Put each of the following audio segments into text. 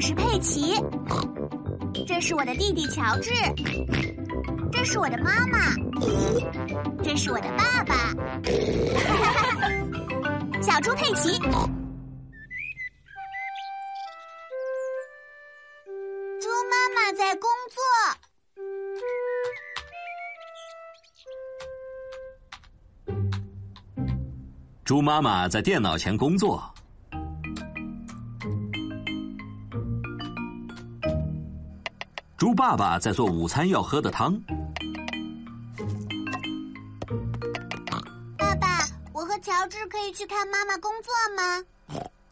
是佩奇，这是我的弟弟乔治，这是我的妈妈，这是我的爸爸，小猪佩奇。猪妈妈在工作。猪妈妈在电脑前工作。爸爸在做午餐要喝的汤。爸爸，我和乔治可以去看妈妈工作吗？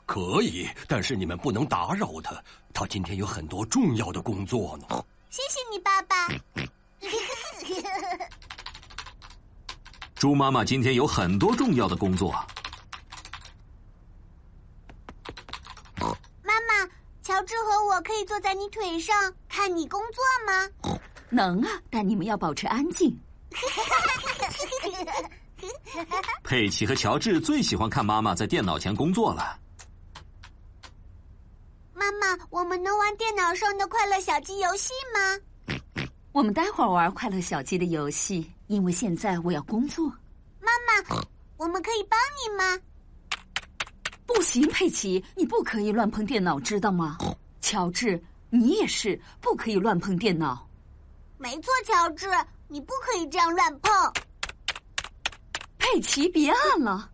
可以，但是你们不能打扰他，他今天有很多重要的工作呢。谢谢你，爸爸。猪妈妈今天有很多重要的工作。妈妈，乔治和我可以坐在你腿上看你工作吗？能啊，但你们要保持安静。佩奇和乔治最喜欢看妈妈在电脑前工作了。妈妈，我们能玩电脑上的快乐小鸡游戏吗？我们待会儿玩快乐小鸡的游戏，因为现在我要工作。妈妈，我们可以帮你吗？不行，佩奇，你不可以乱碰电脑，知道吗？乔治，你也是，不可以乱碰电脑。没错，乔治，你不可以这样乱碰。佩奇，别按了。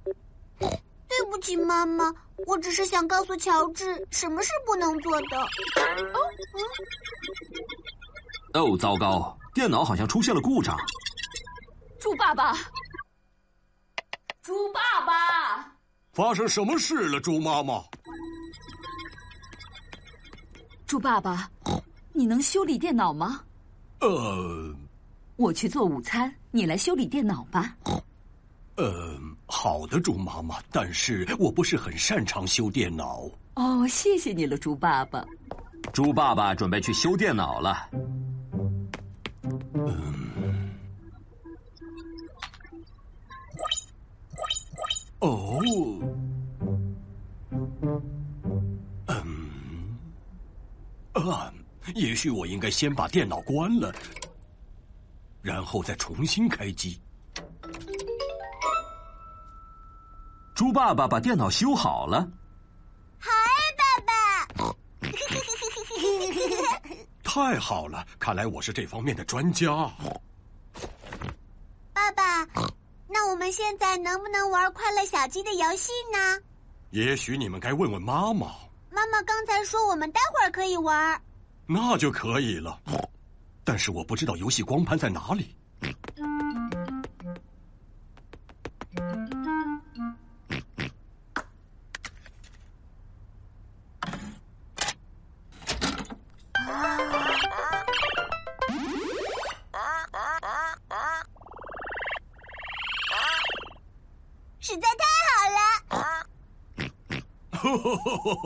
对不起，妈妈，我只是想告诉乔治什么是不能做的。哦，嗯。哦，糟糕，电脑好像出现了故障。猪爸爸，猪爸爸。发生什么事了，猪妈妈？猪爸爸，你能修理电脑吗？呃，我去做午餐，你来修理电脑吧。呃，好的，猪妈妈，但是我不是很擅长修电脑。哦，谢谢你了，猪爸爸。猪爸爸准备去修电脑了。也许我应该先把电脑关了，然后再重新开机。猪爸爸把电脑修好了。好啊，爸爸。太好了，看来我是这方面的专家。爸爸。那我们现在能不能玩快乐小鸡的游戏呢？也许你们该问问妈妈。妈妈刚才说我们待会儿可以玩。那就可以了，但是我不知道游戏光盘在哪里。实在太好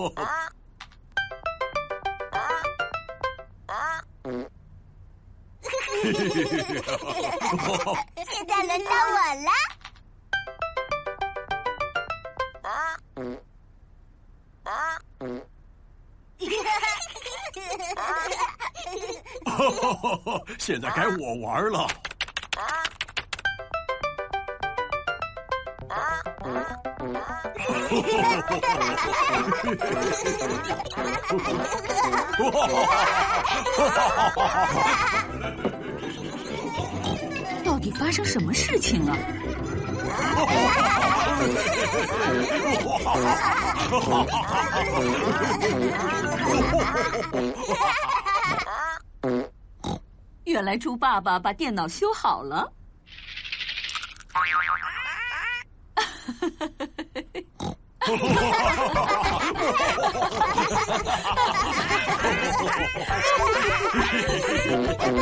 了！现在轮到我了。现在该我玩了。哈哈哈哈哈哈发生什么事情了？原来猪爸爸把电脑修好了。